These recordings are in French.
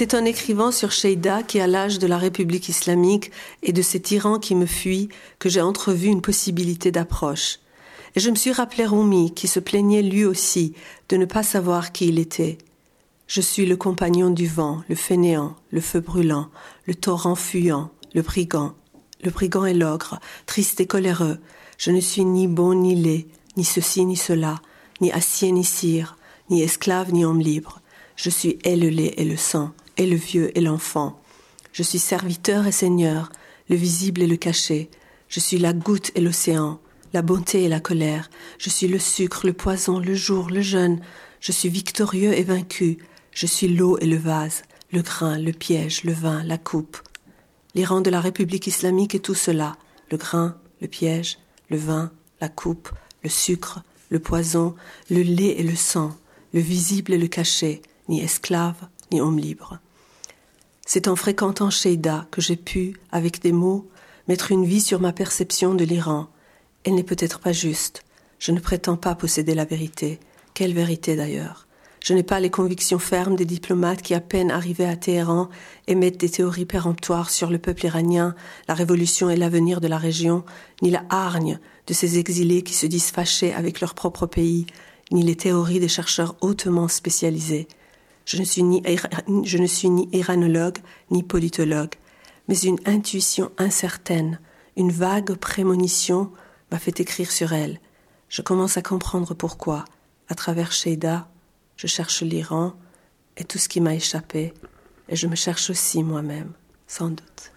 C'est en écrivant sur Sheida, qui a l'âge de la République islamique et de ces tyrans qui me fuient, que j'ai entrevu une possibilité d'approche. Et je me suis rappelé Rumi, qui se plaignait lui aussi de ne pas savoir qui il était. Je suis le compagnon du vent, le fainéant, le feu brûlant, le torrent fuyant, le brigand. Le brigand est l'ogre, triste et coléreux. Je ne suis ni bon ni laid, ni ceci ni cela, ni acier ni cire, ni esclave ni homme libre. Je suis et le lait et le sang, et le vieux et l'enfant. Je suis serviteur et seigneur, le visible et le caché. Je suis la goutte et l'océan, la bonté et la colère. Je suis le sucre, le poison, le jour, le jeûne. Je suis victorieux et vaincu. Je suis l'eau et le vase, le grain, le piège, le vin, la coupe. L'Iran de la République islamique est tout cela. Le grain, le piège, le vin, la coupe, le sucre, le poison, le lait et le sang, le visible et le caché, ni esclave, ni homme libre. C'est en fréquentant Sheida que j'ai pu, avec des mots, mettre une vie sur ma perception de l'Iran. Elle n'est peut-être pas juste. Je ne prétends pas posséder la vérité. Quelle vérité d'ailleurs? Je n'ai pas les convictions fermes des diplomates qui, à peine arrivés à Téhéran, émettent des théories péremptoires sur le peuple iranien, la révolution et l'avenir de la région, ni la hargne de ces exilés qui se disent fâchés avec leur propre pays, ni les théories des chercheurs hautement spécialisés. Je ne suis ni, je ne suis ni iranologue ni politologue, mais une intuition incertaine, une vague prémonition m'a fait écrire sur elle. Je commence à comprendre pourquoi. À travers Sheida, je cherche l'Iran et tout ce qui m'a échappé, et je me cherche aussi moi-même, sans doute.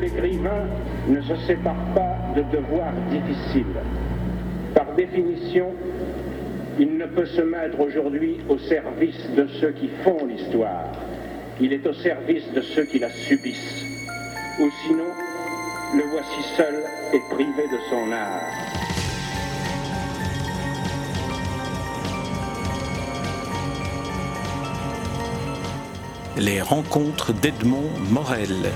l'écrivain ne se sépare pas de devoirs difficiles. Par définition, il ne peut se mettre aujourd'hui au service de ceux qui font l'histoire. Il est au service de ceux qui la subissent. Ou sinon, le voici seul et privé de son art. Les rencontres d'Edmond Morel.